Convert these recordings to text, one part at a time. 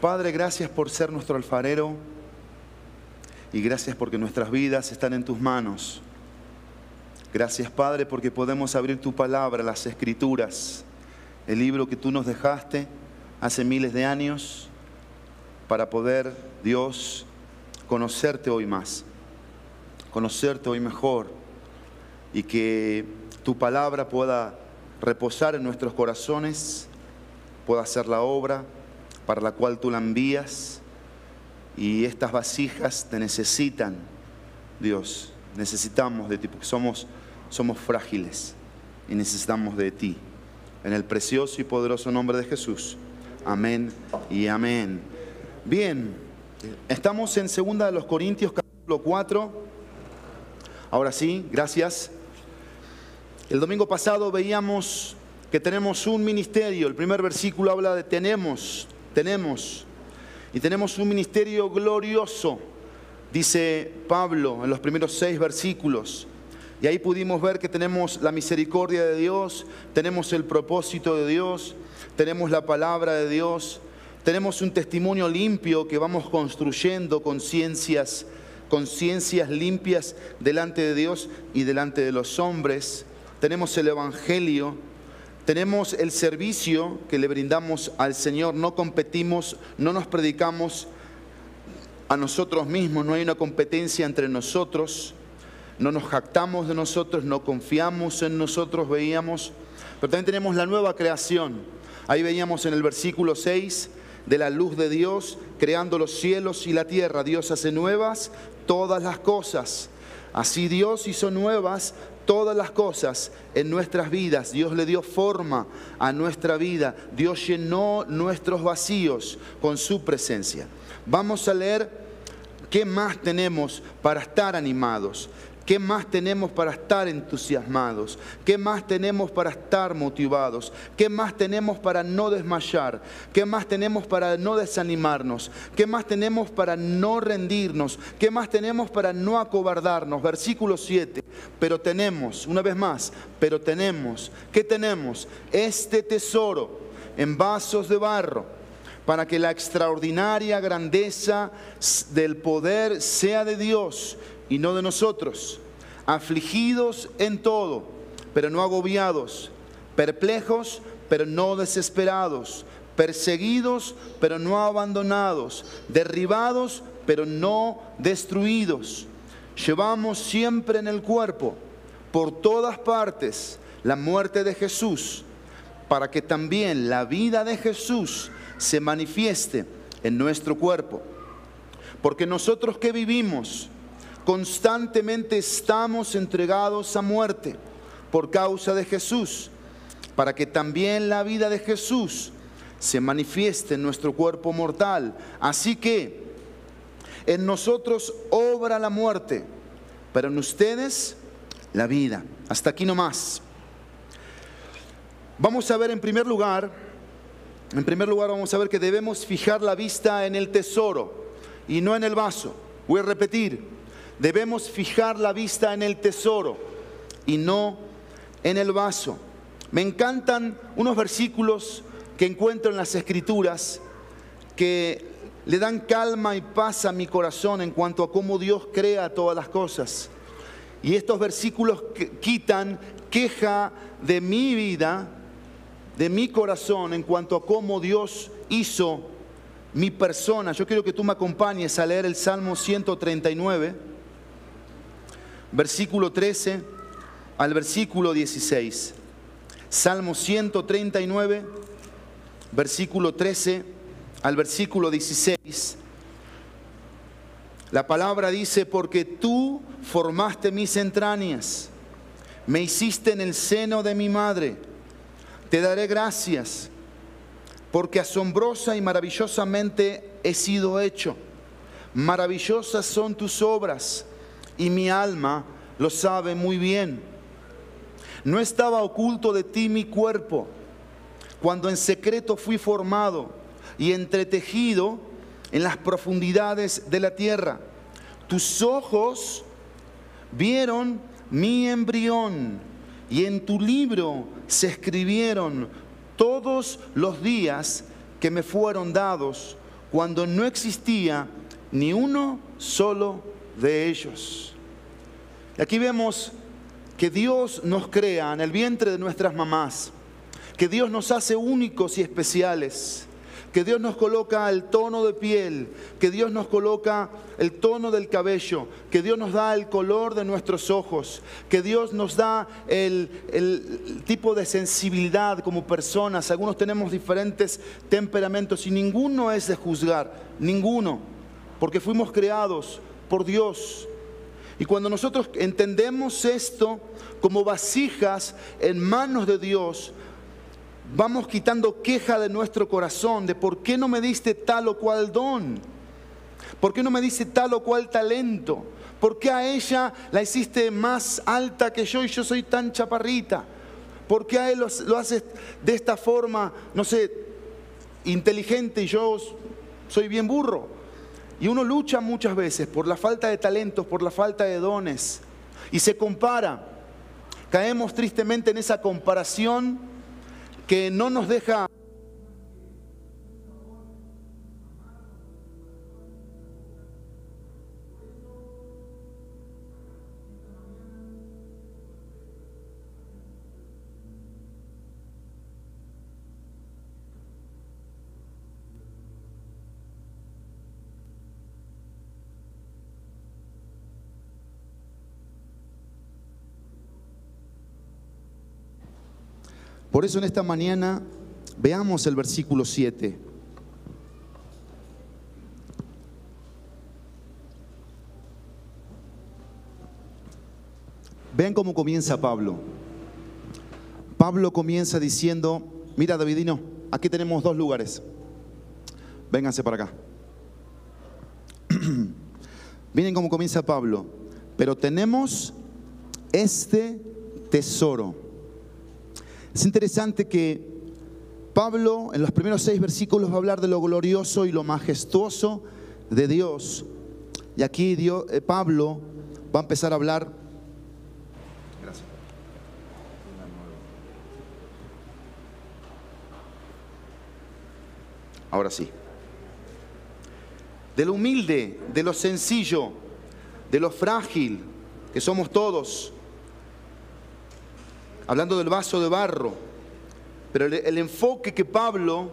Padre, gracias por ser nuestro alfarero y gracias porque nuestras vidas están en tus manos. Gracias, Padre, porque podemos abrir tu palabra, las escrituras, el libro que tú nos dejaste hace miles de años, para poder, Dios, conocerte hoy más, conocerte hoy mejor y que tu palabra pueda reposar en nuestros corazones, pueda hacer la obra para la cual tú la envías y estas vasijas te necesitan, Dios, necesitamos de ti, porque somos, somos frágiles y necesitamos de ti. En el precioso y poderoso nombre de Jesús. Amén y amén. Bien, estamos en 2 de los Corintios capítulo 4. Ahora sí, gracias. El domingo pasado veíamos que tenemos un ministerio. El primer versículo habla de tenemos, tenemos. Y tenemos un ministerio glorioso, dice Pablo en los primeros seis versículos. Y ahí pudimos ver que tenemos la misericordia de Dios, tenemos el propósito de Dios, tenemos la palabra de Dios, tenemos un testimonio limpio que vamos construyendo conciencias, conciencias limpias delante de Dios y delante de los hombres. Tenemos el Evangelio, tenemos el servicio que le brindamos al Señor, no competimos, no nos predicamos a nosotros mismos, no hay una competencia entre nosotros, no nos jactamos de nosotros, no confiamos en nosotros, veíamos, pero también tenemos la nueva creación. Ahí veíamos en el versículo 6 de la luz de Dios, creando los cielos y la tierra. Dios hace nuevas todas las cosas. Así Dios hizo nuevas todas las cosas en nuestras vidas. Dios le dio forma a nuestra vida. Dios llenó nuestros vacíos con su presencia. Vamos a leer qué más tenemos para estar animados. ¿Qué más tenemos para estar entusiasmados? ¿Qué más tenemos para estar motivados? ¿Qué más tenemos para no desmayar? ¿Qué más tenemos para no desanimarnos? ¿Qué más tenemos para no rendirnos? ¿Qué más tenemos para no acobardarnos? Versículo 7. Pero tenemos, una vez más, pero tenemos, ¿qué tenemos? Este tesoro en vasos de barro para que la extraordinaria grandeza del poder sea de Dios y no de nosotros, afligidos en todo, pero no agobiados, perplejos, pero no desesperados, perseguidos, pero no abandonados, derribados, pero no destruidos. Llevamos siempre en el cuerpo, por todas partes, la muerte de Jesús, para que también la vida de Jesús se manifieste en nuestro cuerpo. Porque nosotros que vivimos, constantemente estamos entregados a muerte por causa de Jesús, para que también la vida de Jesús se manifieste en nuestro cuerpo mortal. Así que en nosotros obra la muerte, pero en ustedes la vida. Hasta aquí nomás. Vamos a ver en primer lugar, en primer lugar vamos a ver que debemos fijar la vista en el tesoro y no en el vaso. Voy a repetir, Debemos fijar la vista en el tesoro y no en el vaso. Me encantan unos versículos que encuentro en las escrituras que le dan calma y paz a mi corazón en cuanto a cómo Dios crea todas las cosas. Y estos versículos quitan queja de mi vida, de mi corazón en cuanto a cómo Dios hizo mi persona. Yo quiero que tú me acompañes a leer el Salmo 139 versículo 13 al versículo 16. Salmo 139, versículo 13 al versículo 16. La palabra dice, porque tú formaste mis entrañas, me hiciste en el seno de mi madre, te daré gracias, porque asombrosa y maravillosamente he sido hecho. Maravillosas son tus obras y mi alma lo sabe muy bien. No estaba oculto de ti mi cuerpo, cuando en secreto fui formado y entretejido en las profundidades de la tierra. Tus ojos vieron mi embrión y en tu libro se escribieron todos los días que me fueron dados cuando no existía ni uno solo de ellos. Y aquí vemos que Dios nos crea en el vientre de nuestras mamás, que Dios nos hace únicos y especiales que Dios nos coloca el tono de piel, que Dios nos coloca el tono del cabello, que Dios nos da el color de nuestros ojos, que Dios nos da el, el, tipo de sensibilidad como personas. Algunos tenemos diferentes temperamentos y ninguno es de juzgar, ninguno, porque fuimos creados por Dios. Y cuando nosotros entendemos esto como vasijas en manos de Dios, vamos quitando queja de nuestro corazón de por qué no me diste tal o cual don, por qué no me diste tal o cual talento, por qué a ella la hiciste más alta que yo y yo soy tan chaparrita, por qué a él lo, haces de esta forma, no sé, inteligente y yo soy bien burro. Y uno lucha muchas veces por la falta de talentos, por la falta de dones, y se compara. Caemos tristemente en esa comparación que no nos deja Por eso en esta mañana veamos el versículo 7. Vean cómo comienza Pablo. Pablo comienza diciendo, mira Davidino, aquí tenemos dos lugares. Vénganse para acá. Miren cómo comienza Pablo. Pero tenemos este tesoro es interesante que Pablo en los primeros seis versículos va a hablar de lo glorioso y lo majestuoso de Dios. Y aquí eh, Pablo va a empezar a hablar. Gracias. Ahora sí. De lo humilde, de lo sencillo, de lo frágil que somos todos hablando del vaso de barro, pero el, enfoque que Pablo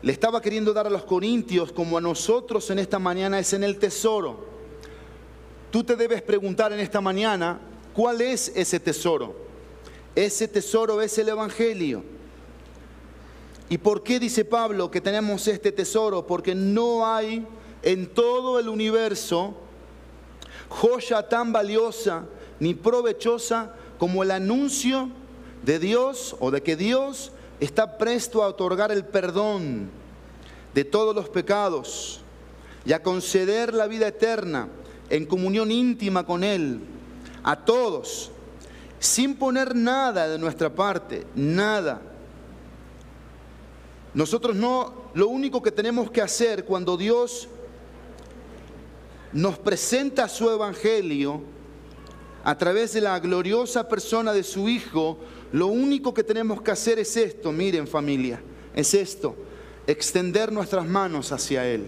le estaba queriendo dar a los corintios como a nosotros en esta mañana es en el tesoro. Tú te debes preguntar en esta mañana, ¿cuál es ese tesoro? Ese tesoro es el Evangelio. ¿Y por qué dice Pablo que tenemos este tesoro? Porque no hay en todo el universo joya tan valiosa ni provechosa como el anuncio de Dios o de que Dios está presto a otorgar el perdón de todos los pecados y a conceder la vida eterna en comunión íntima con Él a todos, sin poner nada de nuestra parte, nada. Nosotros no, lo único que tenemos que hacer cuando Dios nos presenta su evangelio a través de la gloriosa persona de su Hijo, lo único que tenemos que hacer es esto, miren familia, es esto, extender nuestras manos hacia Él.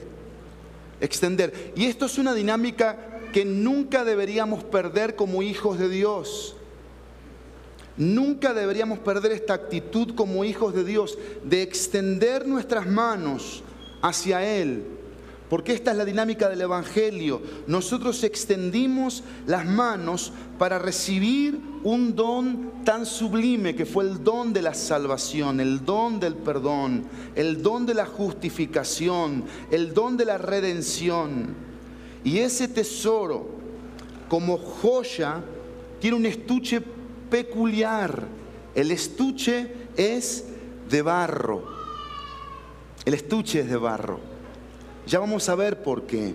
Extender. Y esto es una dinámica que nunca deberíamos perder como hijos de Dios. Nunca deberíamos perder esta actitud como hijos de Dios, de extender nuestras manos hacia Él porque esta es la dinámica del Evangelio. Nosotros extendimos las manos para recibir un don tan sublime que fue el don de la salvación, el don del perdón, el don de la justificación, el don de la redención. Y ese tesoro, como joya, tiene un estuche peculiar. El estuche es de barro. El estuche es de barro. Ya vamos a ver por qué.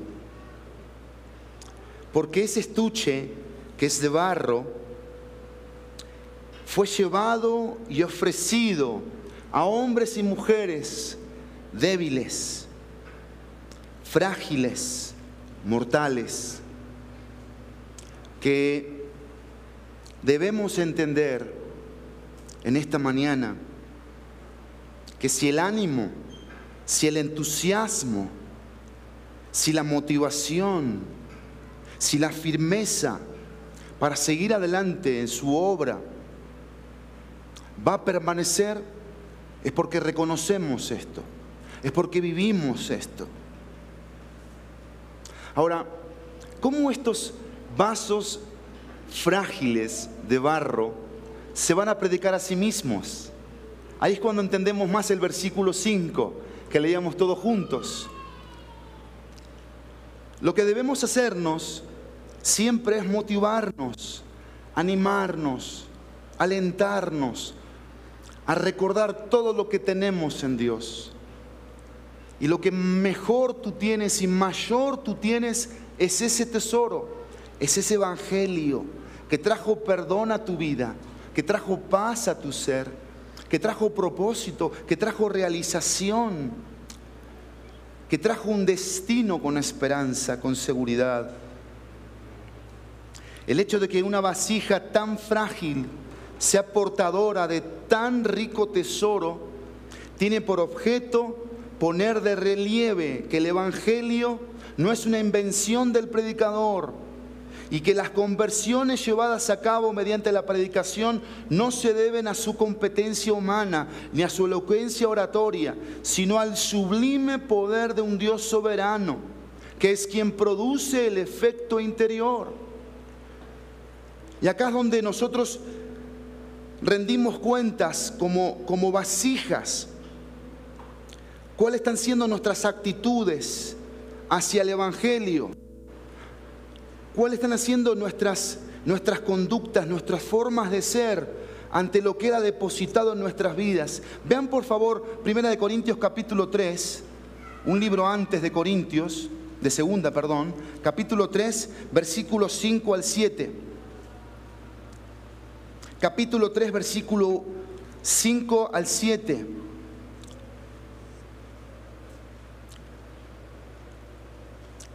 Porque ese estuche, que es de barro, fue llevado y ofrecido a hombres y mujeres débiles, frágiles, mortales, que debemos entender en esta mañana que si el ánimo si el entusiasmo, si la motivación, si la firmeza para seguir adelante en su obra va a permanecer, es porque reconocemos esto, es porque vivimos esto. Ahora, ¿cómo estos vasos frágiles de barro se van a predicar a sí mismos? Ahí es cuando entendemos más el versículo 5 que leíamos todos juntos. Lo que debemos hacernos siempre es motivarnos, animarnos, alentarnos a recordar todo lo que tenemos en Dios. Y lo que mejor tú tienes y mayor tú tienes es ese tesoro, es ese evangelio que trajo perdón a tu vida, que trajo paz a tu ser, que trajo propósito, que trajo realización, que trajo un destino con esperanza, con seguridad. El hecho de que una vasija tan frágil sea portadora de tan rico tesoro tiene por objeto poner de relieve que el Evangelio no es una invención del predicador y que las conversiones llevadas a cabo mediante la predicación no se deben a su competencia humana ni a su elocuencia oratoria, sino al sublime poder de un Dios soberano, que es quien produce el efecto interior. Y acá es donde nosotros rendimos cuentas como, como vasijas. ¿Cuáles están siendo nuestras actitudes hacia el Evangelio? ¿Cuáles están haciendo nuestras, nuestras conductas, nuestras formas de ser ante lo que era depositado en nuestras vidas? Vean por favor, Primera de Corintios capítulo 3, un libro antes de Corintios, de segunda, perdón, capítulo 3, versículos 5 al 7 capítulo 3, versículo 5 al 7.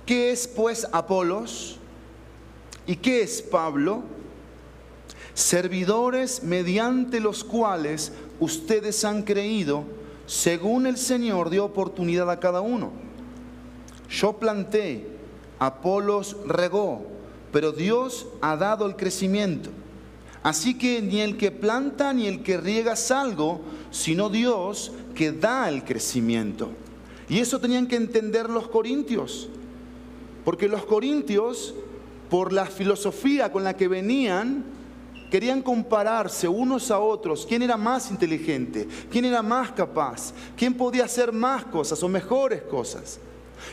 ¿Qué es pues Apolos? ¿Y qué es Pablo? Servidores mediante los cuales ustedes han creído, según el Señor dio oportunidad a cada uno. Yo planté, Apolos regó, pero Dios ha dado el crecimiento. Así que ni el que planta ni el que riega es algo, sino Dios que da el crecimiento. Y eso tenían que entender los corintios, porque los corintios, por la filosofía con la que venían, querían compararse unos a otros, quién era más inteligente, quién era más capaz, quién podía hacer más cosas o mejores cosas.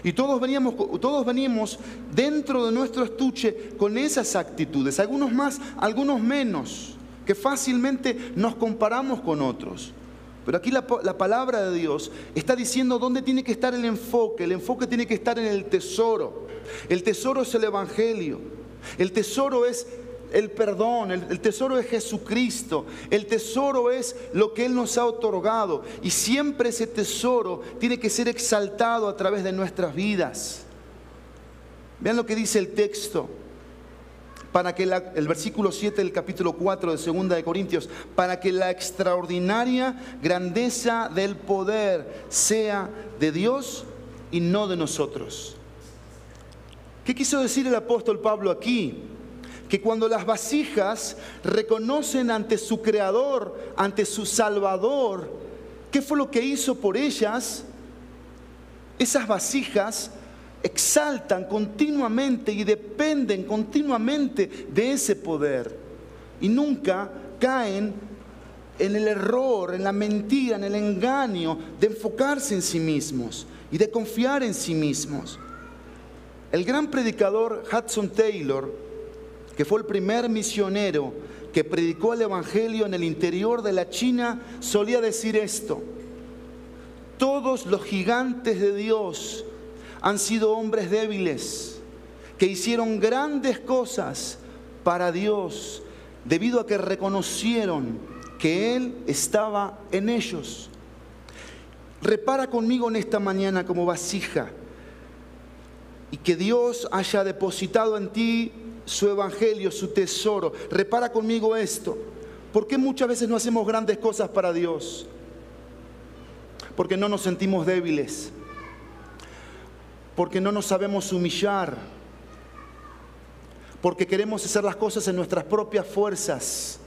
Y todos veníamos, todos veníamos dentro de nuestro estuche con esas actitudes, algunos más, algunos menos, que fácilmente nos comparamos con otros. Pero aquí la, la, palabra de Dios está diciendo dónde tiene que estar el enfoque. El enfoque tiene que estar en el tesoro. El tesoro es el Evangelio. El tesoro es el perdón, el, tesoro es Jesucristo, el tesoro es lo que Él nos ha otorgado y siempre ese tesoro tiene que ser exaltado a través de nuestras vidas. Vean lo que dice el texto, para que el versículo 7 del capítulo 4 de 2 de Corintios, para que la extraordinaria grandeza del poder sea de Dios y no de nosotros. ¿Qué quiso decir el apóstol Pablo aquí? que cuando las vasijas reconocen ante su creador, ante su salvador, qué fue lo que hizo por ellas, esas vasijas exaltan continuamente y dependen continuamente de ese poder y nunca caen en el error, en la mentira, en el engaño de enfocarse en sí mismos y de confiar en sí mismos. El gran predicador Hudson Taylor que fue el primer misionero que predicó el Evangelio en el interior de la China, solía decir esto. Todos los gigantes de Dios han sido hombres débiles, que hicieron grandes cosas para Dios, debido a que reconocieron que Él estaba en ellos. Repara conmigo en esta mañana como vasija y que Dios haya depositado en ti su evangelio, su tesoro. Repara conmigo esto. ¿Por qué muchas veces no hacemos grandes cosas para Dios? porque no nos sentimos débiles, porque no nos sabemos humillar, porque queremos hacer las cosas en nuestras propias fuerzas,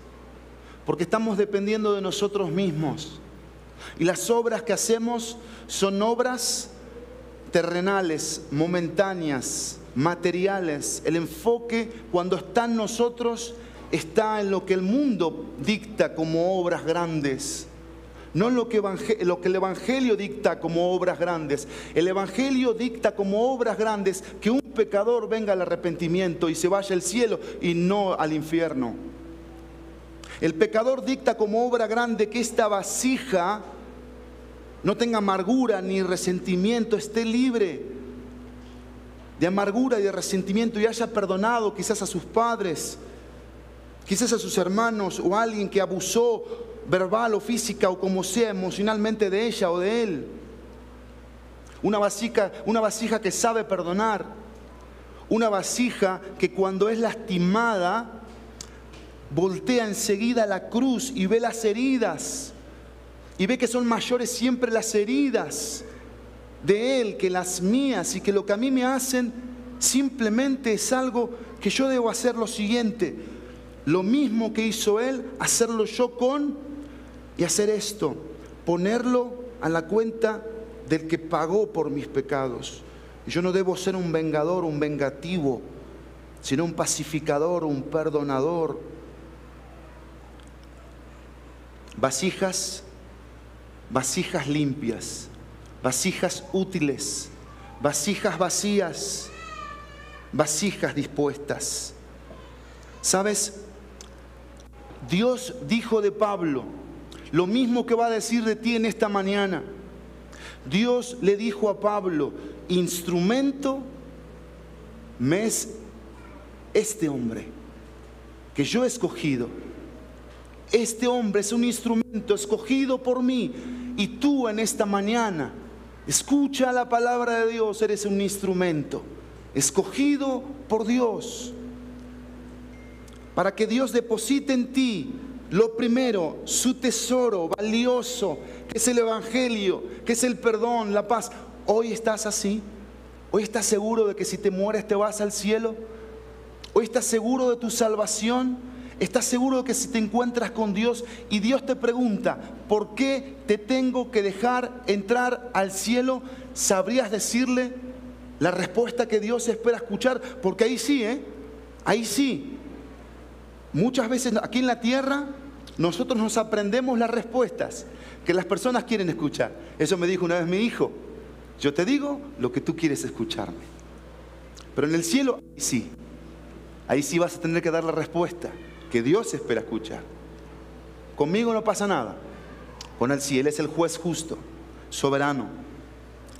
porque estamos dependiendo de nosotros mismos. Y las obras que hacemos son obras terrenales, momentáneas, materiales. El enfoque cuando está en nosotros está en lo que el mundo dicta como obras grandes. No lo que, lo que el Evangelio dicta como obras grandes. El Evangelio dicta como obras grandes que un pecador venga al arrepentimiento y se vaya al cielo y no al infierno. El pecador dicta como obra grande que esta vasija no tenga amargura ni resentimiento, esté libre de amargura y de resentimiento y haya perdonado quizás a sus padres, quizás a sus hermanos o a alguien que abusó verbal o física o como sea emocionalmente de ella o de él. Una vasija, una vasija que sabe perdonar. Una vasija que cuando es lastimada voltea enseguida la cruz y ve las heridas. Y ve que son mayores siempre las heridas de Él que las mías y que lo que a mí me hacen simplemente es algo que yo debo hacer lo siguiente. Lo mismo que hizo Él, hacerlo yo con y hacer esto, ponerlo a la cuenta del que pagó por mis pecados. Yo no debo ser un vengador, un vengativo, sino un pacificador, un perdonador. Vasijas, vasijas limpias vasijas útiles, vasijas vacías, vasijas dispuestas. ¿Sabes? Dios dijo de Pablo lo mismo que va a decir de ti en esta mañana. Dios le dijo a Pablo, instrumento me es este hombre que yo he escogido. Este hombre es un instrumento escogido por mí y tú en esta mañana Escucha la palabra de Dios, eres un instrumento escogido por Dios para que Dios deposite en ti lo primero, su tesoro valioso, que es el Evangelio, que es el perdón, la paz. Hoy estás así. Hoy estás seguro de que si te mueres te vas al cielo. Hoy estás seguro de tu salvación. ¿Estás seguro de que si te encuentras con Dios y Dios te pregunta, ¿por qué te tengo que dejar entrar al cielo? ¿Sabrías decirle la respuesta que Dios espera escuchar? Porque ahí sí, ¿eh? Ahí sí. Muchas veces aquí en la tierra nosotros nos aprendemos las respuestas que las personas quieren escuchar. Eso me dijo una vez mi hijo. Yo te digo lo que tú quieres escucharme. Pero en el cielo, ahí sí. Ahí sí vas a tener que dar la respuesta que Dios espera escuchar. Conmigo no pasa nada. Con el cielo es el juez justo, soberano.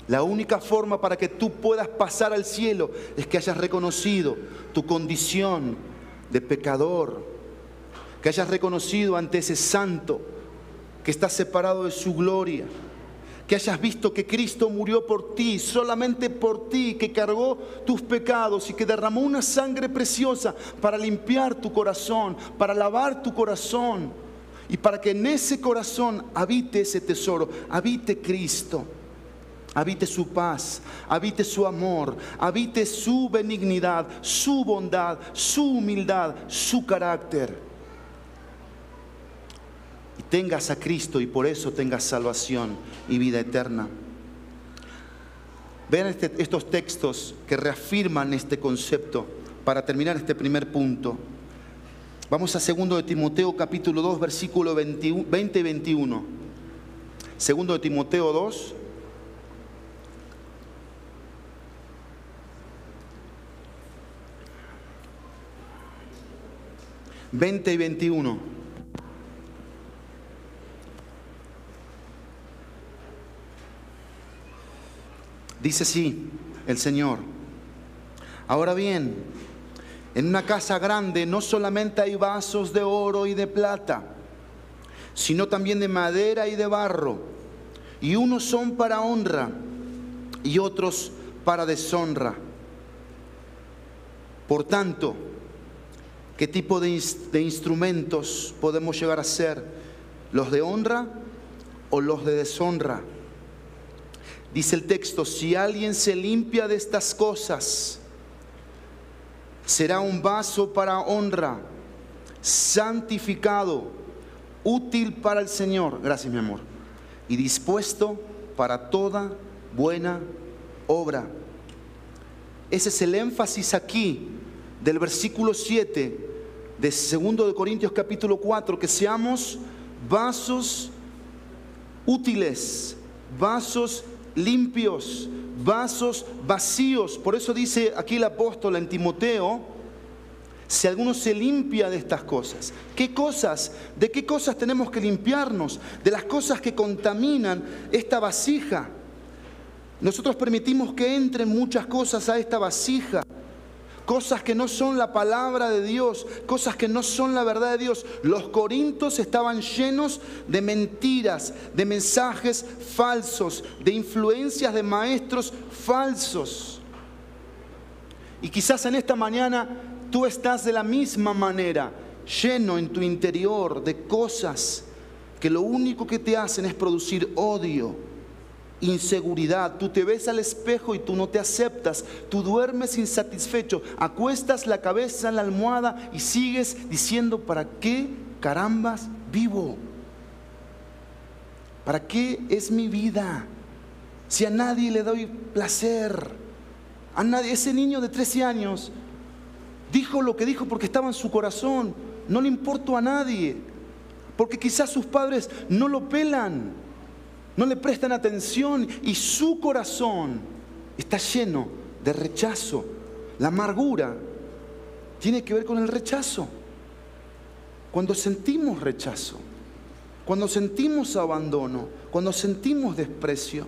La única forma para que tú puedas pasar al cielo es que hayas reconocido tu condición de pecador, que hayas reconocido ante ese santo que está separado de su gloria, que hayas visto que Cristo murió por ti, solamente por ti, que cargó tus pecados y que derramó una sangre preciosa para limpiar tu corazón, para lavar tu corazón y para que en ese corazón habite ese tesoro, habite Cristo. Habite su paz, habite su amor, habite su benignidad, su bondad, su humildad, su carácter y tengas a Cristo y por eso tengas salvación y vida eterna. Vean este, estos textos que reafirman este concepto para terminar este primer punto. Vamos a 2 de Timoteo capítulo 2 versículo 20 y 21. 2 de Timoteo 2. Veinte y 21. Dice así el Señor. Ahora bien, en una casa grande no solamente hay vasos de oro y de plata, sino también de madera y de barro. Y unos son para honra y otros para deshonra. Por tanto, ¿qué tipo de, de instrumentos podemos llegar a ser? ¿Los de honra o los de deshonra? Dice el texto, si alguien se limpia de estas cosas, será un vaso para honra, santificado, útil para el Señor, gracias mi amor, y dispuesto para toda buena obra. Ese es el énfasis aquí del versículo 7 de 2 de Corintios capítulo 4, que seamos vasos útiles, vasos limpios, vasos vacíos. Por eso dice aquí el apóstol en Timoteo, si alguno se limpia de estas cosas. ¿Qué cosas? ¿De qué cosas tenemos que limpiarnos? De las cosas que contaminan esta vasija. Nosotros permitimos que entren muchas cosas a esta vasija cosas que no son la palabra de Dios, cosas que no son la verdad de Dios. Los corintos estaban llenos de mentiras, de mensajes falsos, de influencias de maestros falsos. Y quizás en esta mañana tú estás de la misma manera, lleno en tu interior de cosas que lo único que te hacen es producir odio inseguridad. Tú te ves al espejo y tú no te aceptas. Tú duermes insatisfecho. Acuestas la cabeza en la almohada y sigues diciendo, ¿para qué carambas vivo? ¿Para qué es mi vida? Si a nadie le doy placer. A nadie, ese niño de 13 años dijo lo que dijo porque estaba en su corazón. No le importó a nadie. Porque quizás sus padres no lo pelan no le prestan atención y su corazón está lleno de rechazo. La amargura tiene que ver con el rechazo. Cuando sentimos rechazo, cuando sentimos abandono, cuando sentimos desprecio,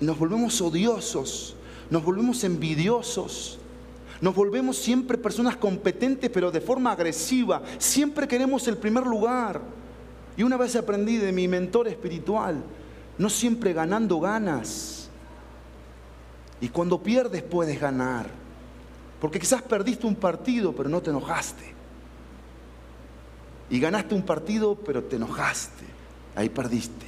nos volvemos odiosos, nos volvemos envidiosos, nos volvemos siempre personas competentes pero de forma agresiva, siempre queremos el primer lugar. Y una vez aprendí de mi mentor espiritual, no siempre ganando ganas. Y cuando pierdes puedes ganar. Porque quizás perdiste un partido, pero no te enojaste. Y ganaste un partido, pero te enojaste. Ahí perdiste.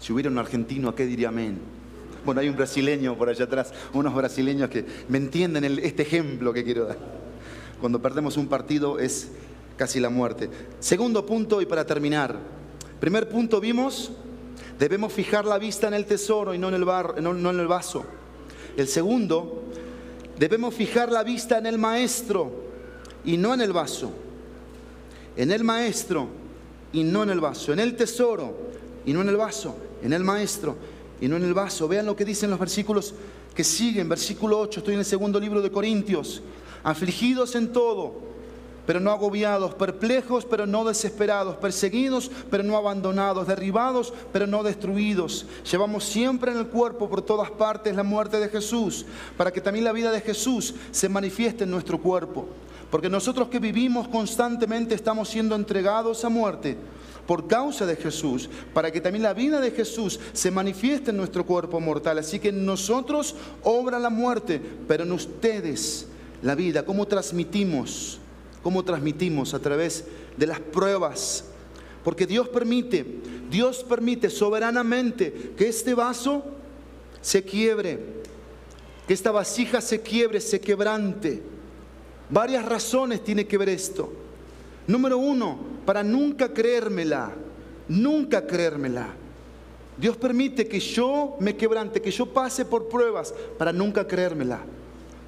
Si hubiera un argentino, ¿a qué diría amén? Bueno, hay un brasileño por allá atrás, unos brasileños que me entienden este ejemplo que quiero dar. Cuando perdemos un partido es casi la muerte. Segundo punto y para terminar. Primer punto vimos, debemos fijar la vista en el tesoro y no en el, bar, no, en el vaso. El segundo, debemos fijar la vista en el maestro y no en el vaso. En el maestro y no en el vaso. En el tesoro y no en el vaso. En el maestro y no en el vaso. Vean lo que dicen los versículos que siguen. Versículo 8, estoy en el segundo libro de Corintios. Afligidos en todo pero no agobiados, perplejos, pero no desesperados, perseguidos, pero no abandonados, derribados, pero no destruidos. Llevamos siempre en el cuerpo por todas partes la muerte de Jesús, para que también la vida de Jesús se manifieste en nuestro cuerpo. Porque nosotros que vivimos constantemente estamos siendo entregados a muerte por causa de Jesús, para que también la vida de Jesús se manifieste en nuestro cuerpo mortal. Así que en nosotros obra la muerte, pero en ustedes la vida. ¿Cómo transmitimos? Cómo transmitimos a través de las pruebas. Porque Dios permite, Dios permite soberanamente que este vaso se quiebre, que esta vasija se quiebre, se quebrante. Varias razones tiene que ver esto. Número uno, para nunca creérmela, nunca creérmela. Dios permite que yo me quebrante, que yo pase por pruebas para nunca creérmela.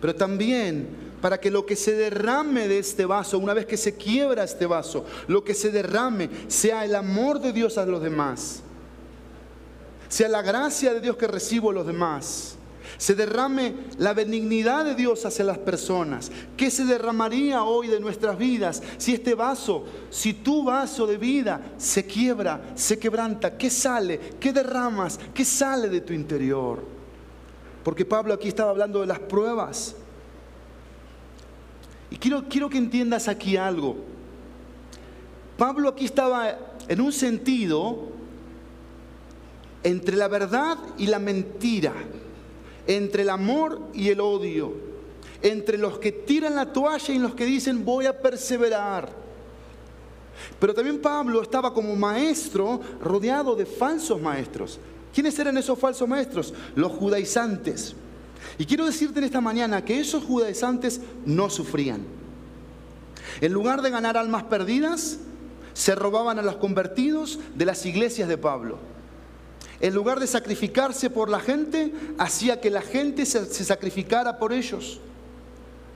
Pero también para que lo que se derrame de este vaso, una vez que se quiebra este vaso, lo que se derrame sea el amor de Dios a los demás, sea la gracia de Dios que recibo a los demás, se derrame la benignidad de Dios hacia las personas. ¿Qué se derramaría hoy de nuestras vidas si este vaso, si tu vaso de vida se quiebra, se quebranta? ¿Qué sale? ¿Qué derramas? ¿Qué sale de tu interior? Porque Pablo aquí estaba hablando de las pruebas. Y quiero, quiero que entiendas aquí algo. Pablo aquí estaba en un sentido entre la verdad y la mentira, entre el amor y el odio, entre los que tiran la toalla y los que dicen voy a perseverar. Pero también Pablo estaba como maestro rodeado de falsos maestros. ¿Quiénes eran esos falsos maestros? Los judaizantes. Y quiero decirte en esta mañana que esos judaizantes no sufrían. En lugar de ganar almas perdidas, se robaban a los convertidos de las iglesias de Pablo. En lugar de sacrificarse por la gente, hacía que la gente se, sacrificara por ellos.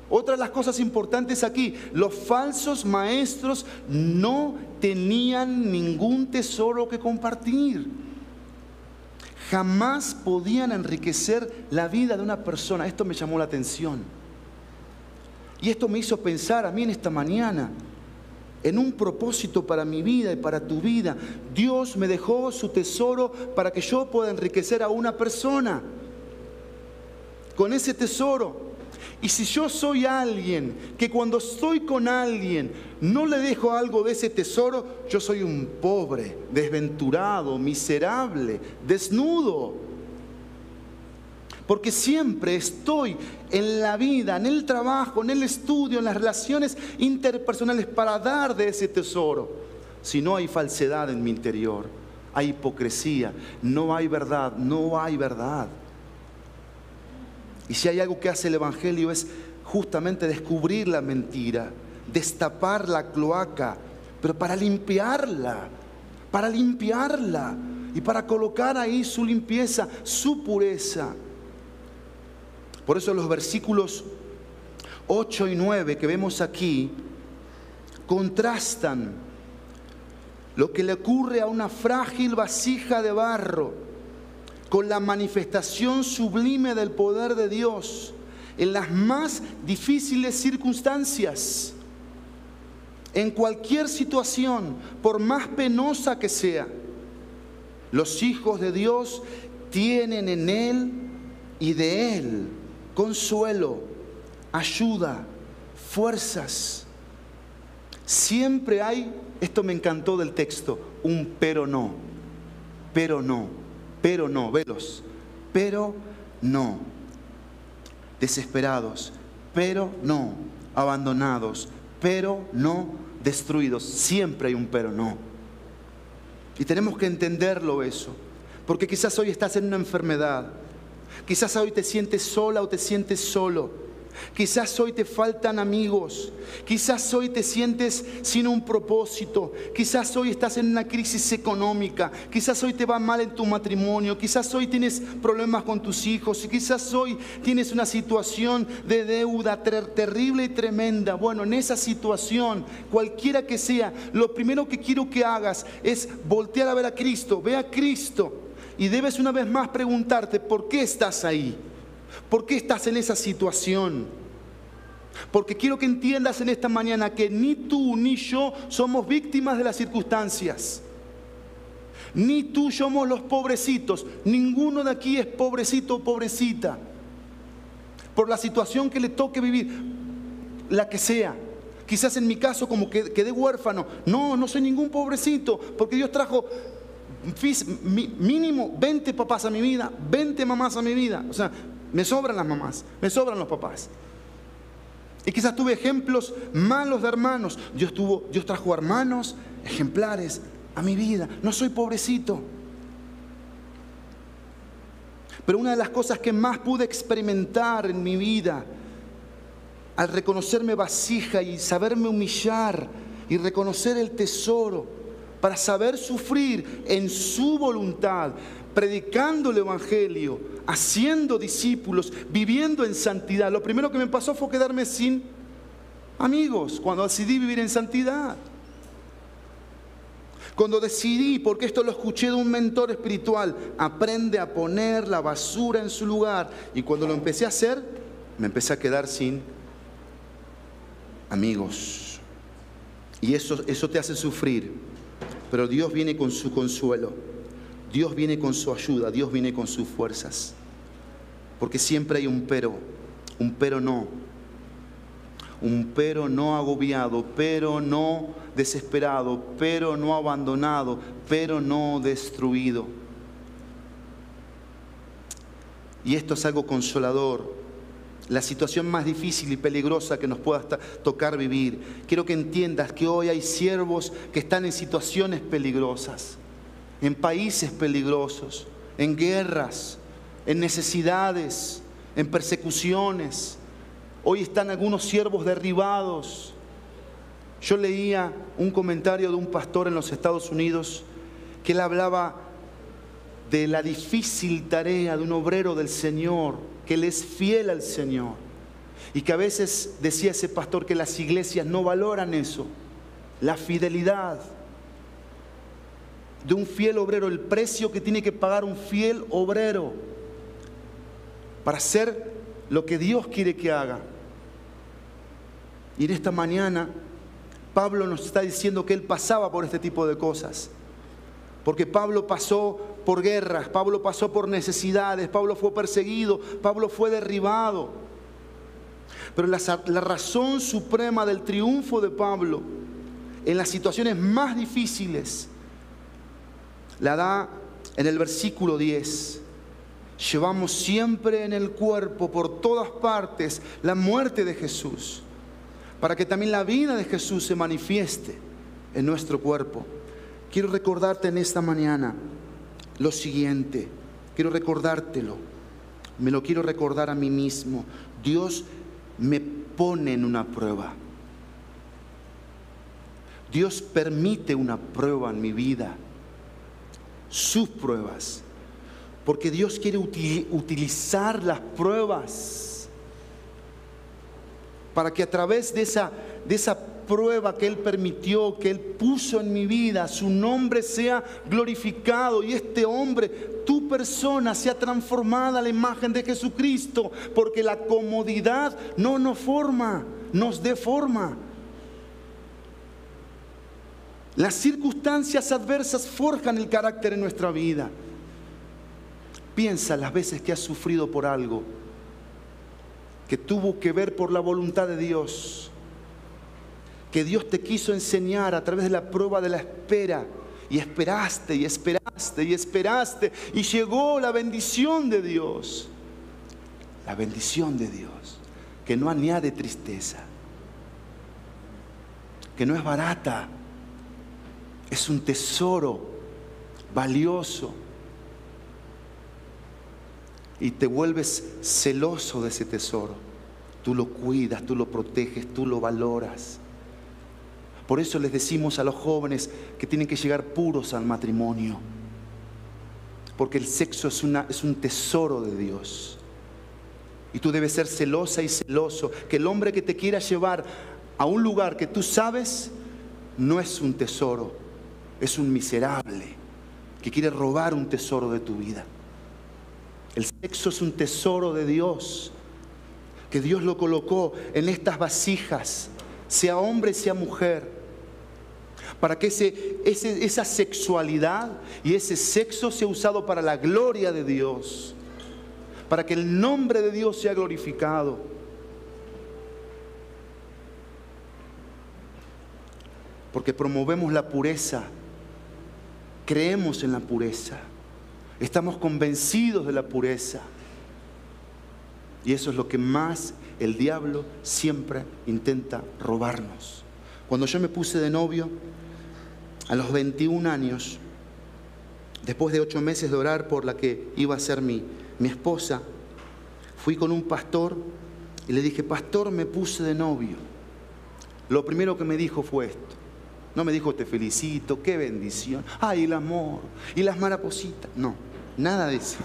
Otra de las cosas importantes aquí, los falsos maestros no tenían ningún tesoro que compartir. Jamás podían enriquecer la vida de una persona. Esto me llamó la atención. Y esto me hizo pensar a mí en esta mañana, en un propósito para mi vida y para tu vida. Dios me dejó su tesoro para que yo pueda enriquecer a una persona. Con ese tesoro y si yo soy alguien que cuando estoy con alguien no le dejo algo de ese tesoro, yo soy un pobre, desventurado, miserable, desnudo. Porque siempre estoy en la vida, en el trabajo, en el estudio, en las relaciones interpersonales para dar de ese tesoro. Si no hay falsedad en mi interior, hay hipocresía, no hay verdad, no hay verdad. Y si hay algo que hace el Evangelio es justamente descubrir la mentira, destapar la cloaca, pero para limpiarla, para limpiarla y para colocar ahí su limpieza, su pureza. Por eso los versículos 8 y 9 que vemos aquí contrastan lo que le ocurre a una frágil vasija de barro con la manifestación sublime del poder de Dios en las más difíciles circunstancias, en cualquier situación, por más penosa que sea. Los hijos de Dios tienen en Él y de Él consuelo, ayuda, fuerzas. Siempre hay, esto me encantó del texto, un pero no, pero no pero no, velos, pero no. Desesperados, pero no. Abandonados, pero no destruidos. Siempre hay un pero no. Y tenemos que entenderlo eso. Porque quizás hoy estás en una enfermedad. Quizás hoy te sientes sola o te sientes solo. Quizás hoy te faltan amigos, quizás hoy te sientes sin un propósito, quizás hoy estás en una crisis económica, quizás hoy te va mal en tu matrimonio, quizás hoy tienes problemas con tus hijos, quizás hoy tienes una situación de deuda terrible y tremenda. Bueno, en esa situación, cualquiera que sea, lo primero que quiero que hagas es voltear a ver a Cristo, ve a Cristo. Y debes una vez más preguntarte, ¿por qué estás ahí? ¿Por qué estás en esa situación? Porque quiero que entiendas en esta mañana que ni tú ni yo somos víctimas de las circunstancias. Ni tú somos los pobrecitos. Ninguno de aquí es pobrecito o pobrecita. Por la situación que le toque vivir, la que sea. Quizás en mi caso como que quedé huérfano. No, no soy ningún pobrecito, porque Dios trajo mínimo 20 papás a mi vida, 20 mamás a mi vida. O sea, me sobran las mamás, me sobran los papás. Y quizás tuve ejemplos malos de hermanos. Dios, tuvo, Dios trajo hermanos ejemplares a mi vida. No soy pobrecito. Pero una de las cosas que más pude experimentar en mi vida, al reconocerme vasija y saberme humillar y reconocer el tesoro, para saber sufrir en su voluntad, predicando el Evangelio, haciendo discípulos, viviendo en santidad. Lo primero que me pasó fue quedarme sin amigos cuando decidí vivir en santidad. Cuando decidí, porque esto lo escuché de un mentor espiritual, aprende a poner la basura en su lugar. Y cuando lo empecé a hacer, me empecé a quedar sin amigos. Y eso, eso te hace sufrir. Pero Dios viene con su consuelo. Dios viene con su ayuda, Dios viene con sus fuerzas. Porque siempre hay un pero, un pero no. Un pero no agobiado, pero no desesperado, pero no abandonado, pero no destruido. Y esto es algo consolador. la situación más difícil y peligrosa que nos pueda tocar vivir. Quiero que entiendas que hoy hay siervos que están en situaciones peligrosas, en países peligrosos, en guerras, en necesidades, en persecuciones. Hoy están algunos siervos derribados. Yo leía un comentario de un pastor en los Estados Unidos que él hablaba de la difícil tarea de un obrero del Señor, que él es fiel al Señor. Y que a veces decía ese pastor que las iglesias no valoran eso, la fidelidad de un fiel obrero, el precio que tiene que pagar un fiel obrero para hacer lo que Dios quiere que haga. Y en esta mañana Pablo nos está diciendo que él pasaba por este tipo de cosas. Porque Pablo pasó por guerras, Pablo pasó por necesidades, Pablo fue perseguido, Pablo fue derribado. Pero la, la, razón suprema del triunfo de Pablo en las situaciones más difíciles la da en el versículo 10. Llevamos siempre en el cuerpo, por todas partes, la muerte de Jesús, para que también la vida de Jesús se manifieste en nuestro cuerpo. Quiero recordarte en esta mañana lo siguiente. Quiero recordártelo. Me lo quiero recordar a mí mismo. Dios me pone en una prueba. Dios permite una prueba en mi vida. Sus pruebas. Porque Dios quiere utilizar las pruebas para que a través de esa, de esa prueba que Él permitió, que Él puso en mi vida, su nombre sea glorificado y este hombre, tu persona, sea transformada a la imagen de Jesucristo, porque la comodidad no nos forma, nos deforma. Las circunstancias adversas forjan el carácter en nuestra vida. Piensa las veces que has sufrido por algo que tuvo que ver por la voluntad de Dios que Dios te quiso enseñar a través de la prueba de la espera. Y esperaste y esperaste y esperaste y llegó la bendición de Dios. La bendición de Dios, que no añade tristeza, que no es barata, es un tesoro valioso. Y te vuelves celoso de ese tesoro. Tú lo cuidas, tú lo proteges, tú lo valoras. Por eso les decimos a los jóvenes que tienen que llegar puros al matrimonio. Porque el sexo es, un tesoro de Dios. Y tú debes ser celosa y celoso. Que el hombre que te quiera llevar a un lugar que tú sabes no es un tesoro, es un miserable que quiere robar un tesoro de tu vida. El sexo es un tesoro de Dios, que Dios lo colocó en estas vasijas, sea hombre, sea mujer para que ese, esa sexualidad y ese sexo sea usado para la gloria de Dios, para que el nombre de Dios sea glorificado. Porque promovemos la pureza, creemos en la pureza, estamos convencidos de la pureza. Y eso es lo que más el diablo siempre intenta robarnos. Cuando yo me puse de novio, a los 21 años, después de ocho meses de orar por la que iba a ser mi, mi esposa, fui con un pastor y le dije, pastor, me puse de novio. Lo primero que me dijo fue esto. No me dijo, te felicito, qué bendición. Ay, el amor y las maripositas. No, nada de eso.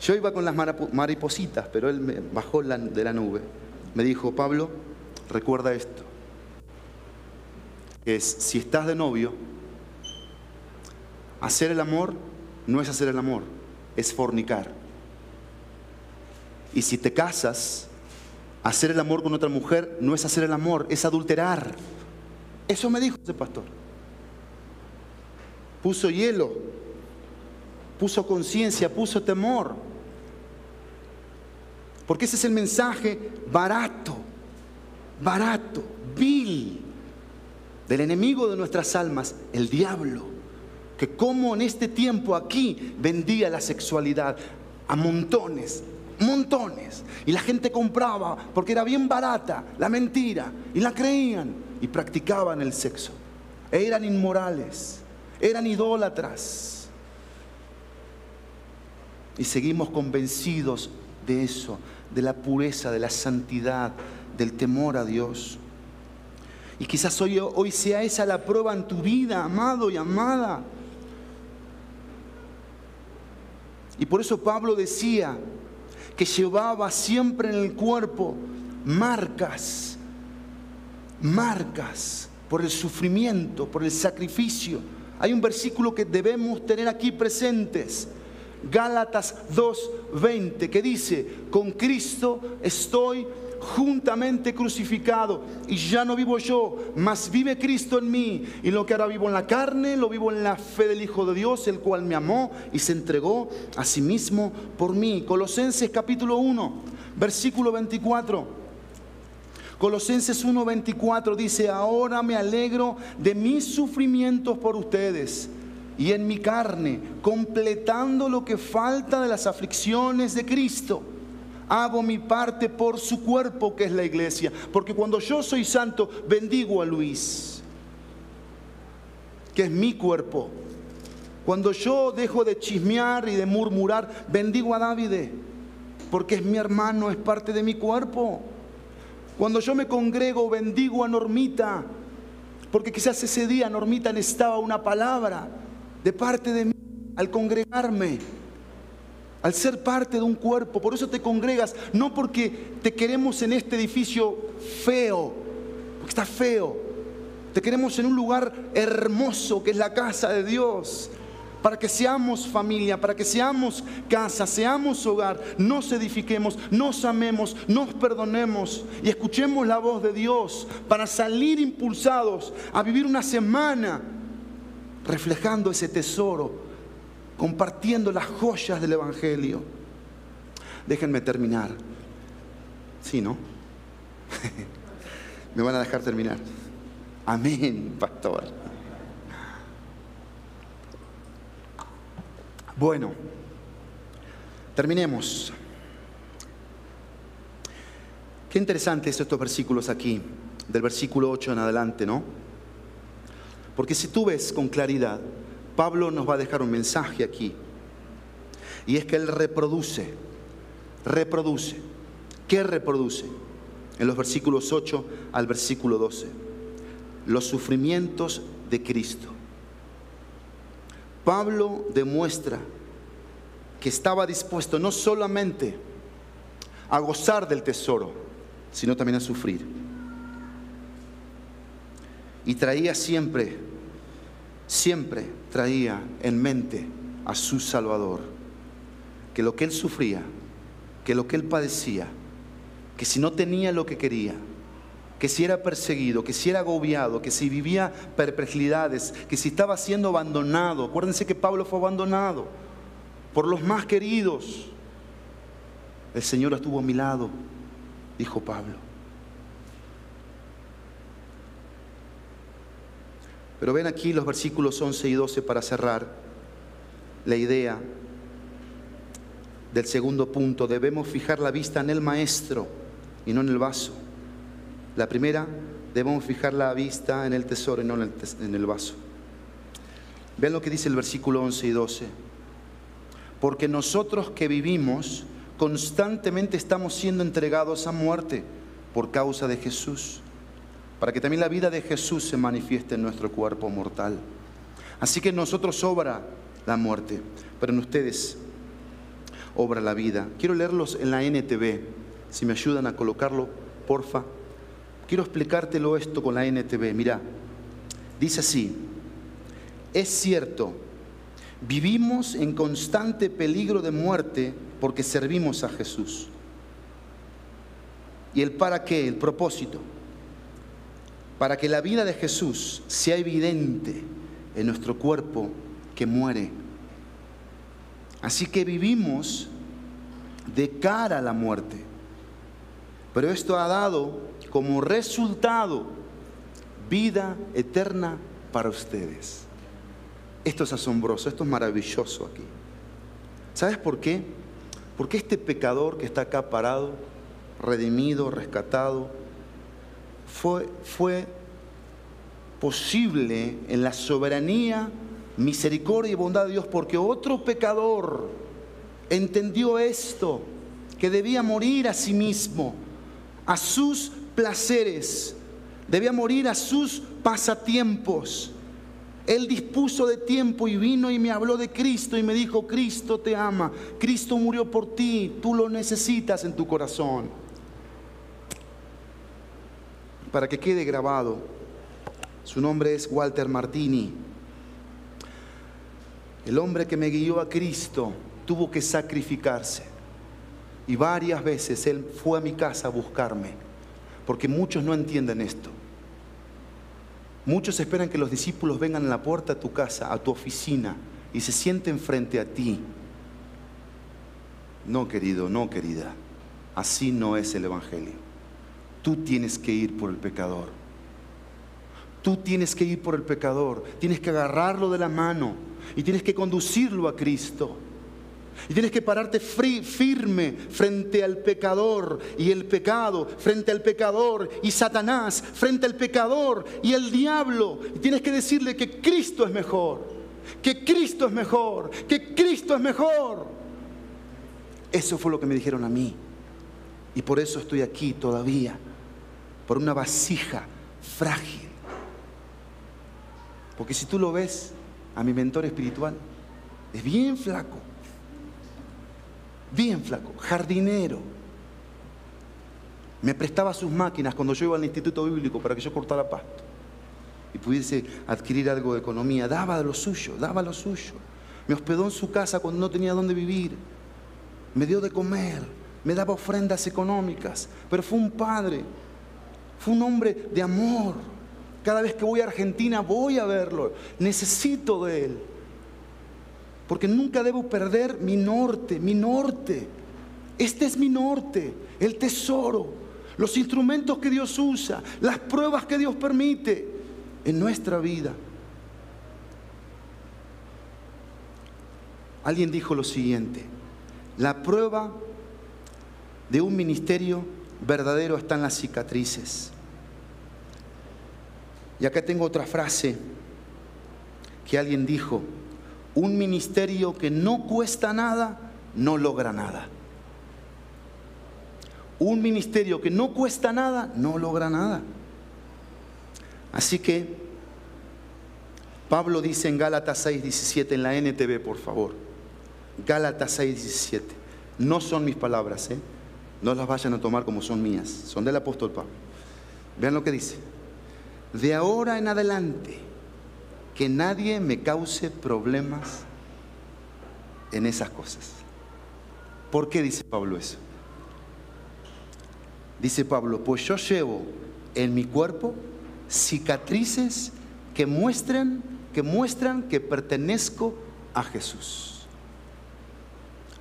Yo iba con las maripositas, pero él me bajó de la nube. Me dijo, Pablo, recuerda esto es, si estás de novio, hacer el amor no es hacer el amor, es fornicar. Y si te casas, hacer el amor con otra mujer no es hacer el amor, es adulterar. Eso me dijo ese pastor. Puso hielo, puso conciencia, puso temor. Porque ese es el mensaje barato, barato, vil del enemigo de nuestras almas, el diablo, que como en este tiempo aquí vendía la sexualidad a montones, montones. Y la gente compraba porque era bien barata la mentira y la creían y practicaban el sexo. Eran inmorales, eran idólatras. Y seguimos convencidos de eso, de la pureza, de la santidad, del temor a Dios. Y quizás hoy, hoy sea esa la prueba en tu vida, amado y amada. Y por eso Pablo decía que llevaba siempre en el cuerpo marcas, marcas por el sufrimiento, por el sacrificio. Hay un versículo que debemos tener aquí presentes. Gálatas 2:20, que dice, con Cristo estoy juntamente crucificado y ya no vivo yo, mas vive Cristo en mí. Y lo que ahora vivo en la carne, lo vivo en la fe del Hijo de Dios, el cual me amó y se entregó a sí mismo por mí. Colosenses capítulo 1, versículo 24. Colosenses 1:24 dice, ahora me alegro de mis sufrimientos por ustedes y en mi carne, completando lo que falta de las aflicciones de Cristo hago mi parte por su cuerpo que es la iglesia. Porque cuando yo soy santo, bendigo a Luis, que es mi cuerpo. Cuando yo dejo de chismear y de murmurar, bendigo a David, porque es mi hermano, es parte de mi cuerpo. Cuando yo me congrego, bendigo a Normita, porque quizás ese día Normita necesitaba una palabra de parte de mí al congregarme al ser parte de un cuerpo. Por eso te congregas, no porque te queremos en este edificio feo, porque está feo. Te queremos en un lugar hermoso que es la casa de Dios. Para que seamos familia, para que seamos casa, seamos hogar, nos edifiquemos, nos amemos, nos perdonemos y escuchemos la voz de Dios para salir impulsados a vivir una semana reflejando ese tesoro compartiendo las joyas del Evangelio. Déjenme terminar. Sí, ¿no? Me van a dejar terminar. Amén, pastor. Bueno, terminemos. Qué interesantes estos versículos aquí, del versículo 8 en adelante, ¿no? Porque si tú ves con claridad, Pablo nos va a dejar un mensaje aquí. Y es que él reproduce, reproduce. ¿Qué reproduce? En los versículos 8 al versículo 12. Los sufrimientos de Cristo. Pablo demuestra que estaba dispuesto no solamente a gozar del tesoro, sino también a sufrir. Y traía siempre siempre traía en mente a su Salvador, que lo que él sufría, que lo que él padecía, que si no tenía lo que quería, que si era perseguido, que si era agobiado, que si vivía perplejidades, que si estaba siendo abandonado. Acuérdense que Pablo fue abandonado por los más queridos. El Señor estuvo a mi lado, dijo Pablo. Pero ven aquí los versículos 11 y 12 para cerrar la idea del segundo punto. Debemos fijar la vista en el maestro y no en el vaso. La primera, debemos fijar la vista en el tesoro y no en el, vaso. Ven lo que dice el versículo 11 y 12. Porque nosotros que vivimos constantemente estamos siendo entregados a muerte por causa de Jesús para que también la vida de Jesús se manifieste en nuestro cuerpo mortal. Así que en nosotros obra la muerte, pero en ustedes obra la vida. Quiero leerlos en la NTV, si me ayudan a colocarlo, porfa. Quiero explicártelo esto con la NTV. Mira, dice así, es cierto, vivimos en constante peligro de muerte porque servimos a Jesús. ¿Y el para qué? El propósito para que la vida de Jesús sea evidente en nuestro cuerpo que muere. Así que vivimos de cara a la muerte. Pero esto ha dado como resultado vida eterna para ustedes. Esto es asombroso, esto es maravilloso aquí. ¿Sabes por qué? Porque este pecador que está acá parado, redimido, rescatado, fue, fue posible en la soberanía, misericordia y bondad de Dios, porque otro pecador entendió esto, que debía morir a sí mismo, a sus placeres, debía morir a sus pasatiempos. Él dispuso de tiempo y vino y me habló de Cristo y me dijo, Cristo te ama, Cristo murió por ti, tú lo necesitas en tu corazón. Para que quede grabado, su nombre es Walter Martini. El hombre que me guió a Cristo tuvo que sacrificarse. Y varias veces Él fue a mi casa a buscarme, porque muchos no entienden esto. Muchos esperan que los discípulos vengan a la puerta a tu casa, a tu oficina, y se sienten frente a ti. No, querido, no, querida. Así no es el Evangelio. Tú tienes que ir por el pecador. Tú tienes que ir por el pecador. Tienes que agarrarlo de la mano y tienes que conducirlo a Cristo. Y tienes que pararte firme frente al pecador y el pecado, frente al pecador y Satanás, frente al pecador y el diablo. Y tienes que decirle que Cristo es mejor, que Cristo es mejor, que Cristo es mejor. Eso fue lo que me dijeron a mí. Y por eso estoy aquí todavía, por una vasija frágil. Porque si tú lo ves a mi mentor espiritual, es bien flaco bien flaco, jardinero. Me prestaba sus máquinas cuando yo iba al instituto bíblico para que yo cortara pasto y pudiese adquirir algo de economía. Daba lo suyo, daba lo suyo. Me hospedó en su casa cuando no tenía dónde vivir. Me dio de comer, me daba ofrendas económicas, pero fue un padre, fue un hombre de amor. Cada vez que voy a Argentina voy a verlo, necesito de él. Porque nunca debo perder mi norte, mi norte. Este es mi norte, el tesoro, los instrumentos que Dios usa, las pruebas que Dios permite en nuestra vida. Alguien dijo lo siguiente, la prueba de un ministerio verdadero está en las cicatrices. Y acá tengo otra frase que alguien dijo, un ministerio que no cuesta nada, no logra nada. Un ministerio que no cuesta nada, no logra nada. Así que Pablo dice en Gálatas 6:17, en la NTV, por favor. Gálatas 6:17. No son mis palabras, ¿eh? no las vayan a tomar como son mías, son del apóstol Pablo. Vean lo que dice. De ahora en adelante que nadie me cause problemas en esas cosas. ¿Por qué dice Pablo eso? Dice Pablo, pues yo llevo en mi cuerpo cicatrices que muestran que muestran que pertenezco a Jesús.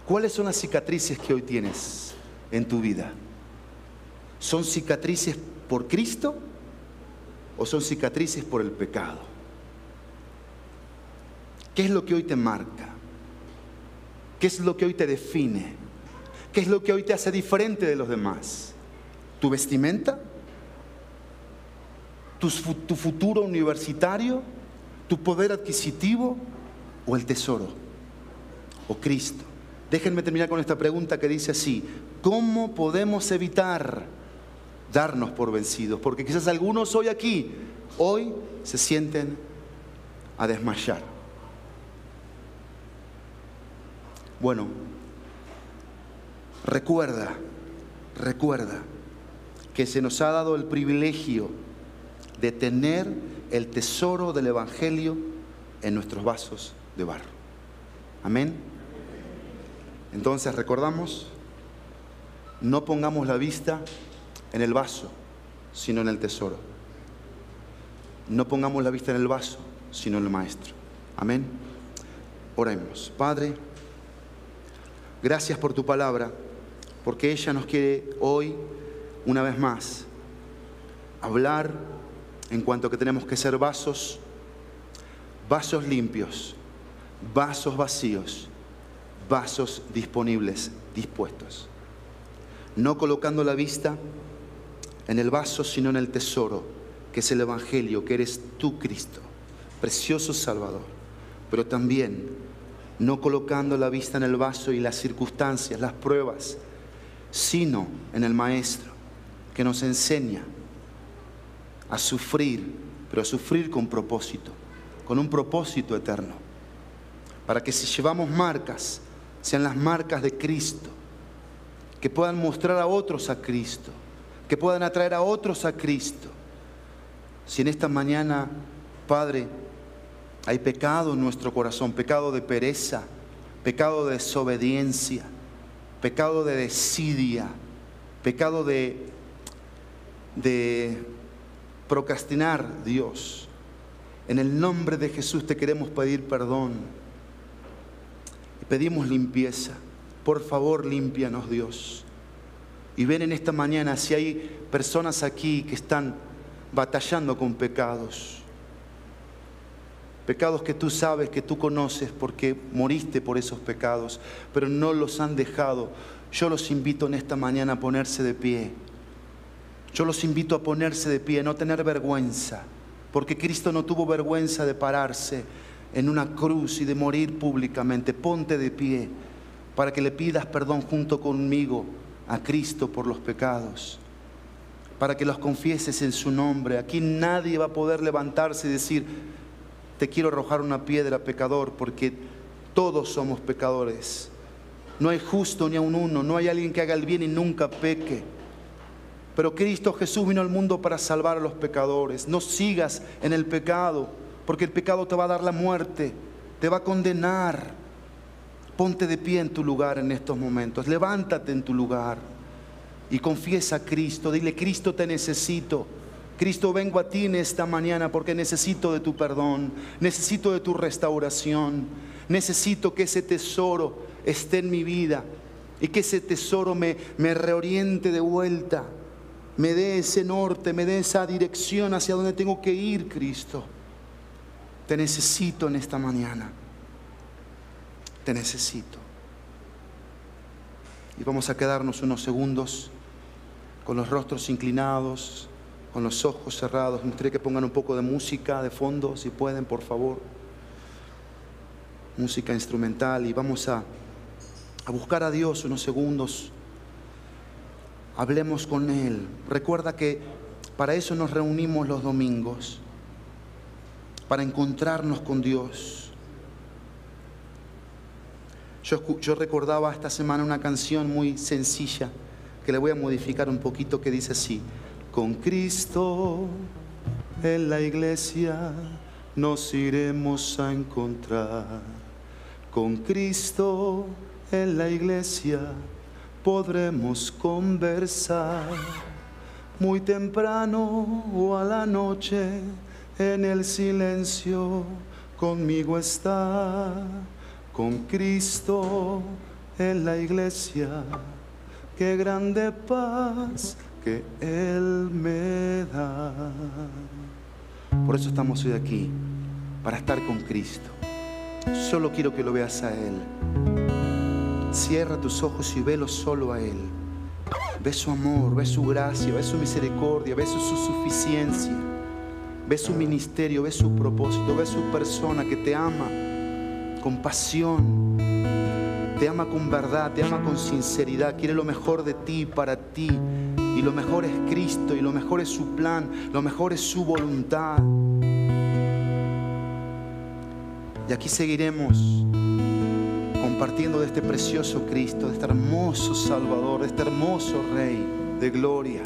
¿Cuáles son las cicatrices que hoy tienes en tu vida? ¿Son cicatrices por Cristo o son cicatrices por el pecado? ¿Qué es lo que hoy te marca? ¿Qué es lo que hoy te define? ¿Qué es lo que hoy te hace diferente de los demás? ¿Tu vestimenta? ¿Tu, futuro universitario? ¿Tu poder adquisitivo? ¿O el tesoro? ¿O Cristo? Déjenme terminar con esta pregunta que dice así, ¿cómo podemos evitar darnos por vencidos? Porque quizás algunos hoy aquí, hoy se sienten a desmayar. Bueno, recuerda, recuerda que se nos ha dado el privilegio de tener el tesoro del Evangelio en nuestros vasos de barro. Amén. Entonces recordamos, no pongamos la vista en el vaso, sino en el tesoro. No pongamos la vista en el vaso, sino en el Maestro. Amén. Oremos. Padre. Gracias por tu palabra, porque ella nos quiere hoy, una vez más, hablar en cuanto que tenemos que ser vasos, vasos limpios, vasos vacíos, vasos disponibles dispuestos. No colocando la vista en el vaso, sino en el tesoro, que es el Evangelio, que eres tú, Cristo, precioso Salvador. Pero también no colocando la vista en el vaso y las circunstancias, las pruebas, sino en el Maestro, que nos enseña a sufrir, pero a sufrir con propósito, con un propósito eterno, para que si llevamos marcas, sean las marcas de Cristo, que puedan mostrar a otros a Cristo, que puedan atraer a otros a Cristo. Si en esta mañana, Padre, hay pecado en nuestro corazón, pecado de pereza, pecado de desobediencia, pecado de desidia, pecado de, de procrastinar, Dios. En el nombre de Jesús te queremos pedir perdón y pedimos limpieza. Por favor, límpianos, Dios. Y ven en esta mañana si hay personas aquí que están batallando con pecados. Pecados que tú sabes, que tú conoces porque moriste por esos pecados, pero no los han dejado. Yo los invito en esta mañana a ponerse de pie. Yo los invito a ponerse de pie, no tener vergüenza, porque Cristo no tuvo vergüenza de pararse en una cruz y de morir públicamente. Ponte de pie para que le pidas perdón junto conmigo a Cristo por los pecados, para que los confieses en su nombre. Aquí nadie va a poder levantarse y decir, te quiero arrojar una piedra, pecador, porque todos somos pecadores. No hay justo ni a un uno, no hay alguien que haga el bien y nunca peque. Pero Cristo Jesús vino al mundo para salvar a los pecadores. No sigas en el pecado, porque el pecado te va a dar la muerte, te va a condenar. Ponte de pie en tu lugar en estos momentos. Levántate en tu lugar y confiesa a Cristo. Dile, Cristo te necesito. Cristo, vengo a ti en esta mañana porque necesito de tu perdón, necesito de tu restauración, necesito que ese tesoro esté en mi vida y que ese tesoro me, me reoriente de vuelta, me dé ese norte, me dé esa dirección hacia donde tengo que ir, Cristo. Te necesito en esta mañana te necesito. Y vamos a quedarnos unos segundos con los rostros inclinados, con los ojos cerrados. Me gustaría que pongan un poco de música de fondo, si pueden, por favor. Música instrumental y vamos a, a buscar a Dios unos segundos. Hablemos con Él. Recuerda que para eso nos reunimos los domingos, para encontrarnos con Dios yo, recordaba esta semana una canción muy sencilla que le voy a modificar un poquito que dice así, con Cristo en la iglesia nos iremos a encontrar, con Cristo en la iglesia podremos conversar, muy temprano o a la noche en el silencio conmigo está. Con Cristo en la iglesia, qué grande paz que Él me da. Por eso estamos hoy aquí, para estar con Cristo. Solo quiero que lo veas a Él. Cierra tus ojos y velo solo a Él. Ve su amor, ve su gracia, ve su misericordia, ve su, su suficiencia, ve su ministerio, ve su propósito, ve su persona que te ama con pasión. Te ama con verdad, te ama con sinceridad, quiere lo mejor de ti para ti. Y lo mejor es Cristo, y lo mejor es su plan, lo mejor es su voluntad. Y aquí seguiremos compartiendo de este precioso Cristo, de este hermoso Salvador, de este hermoso Rey de gloria.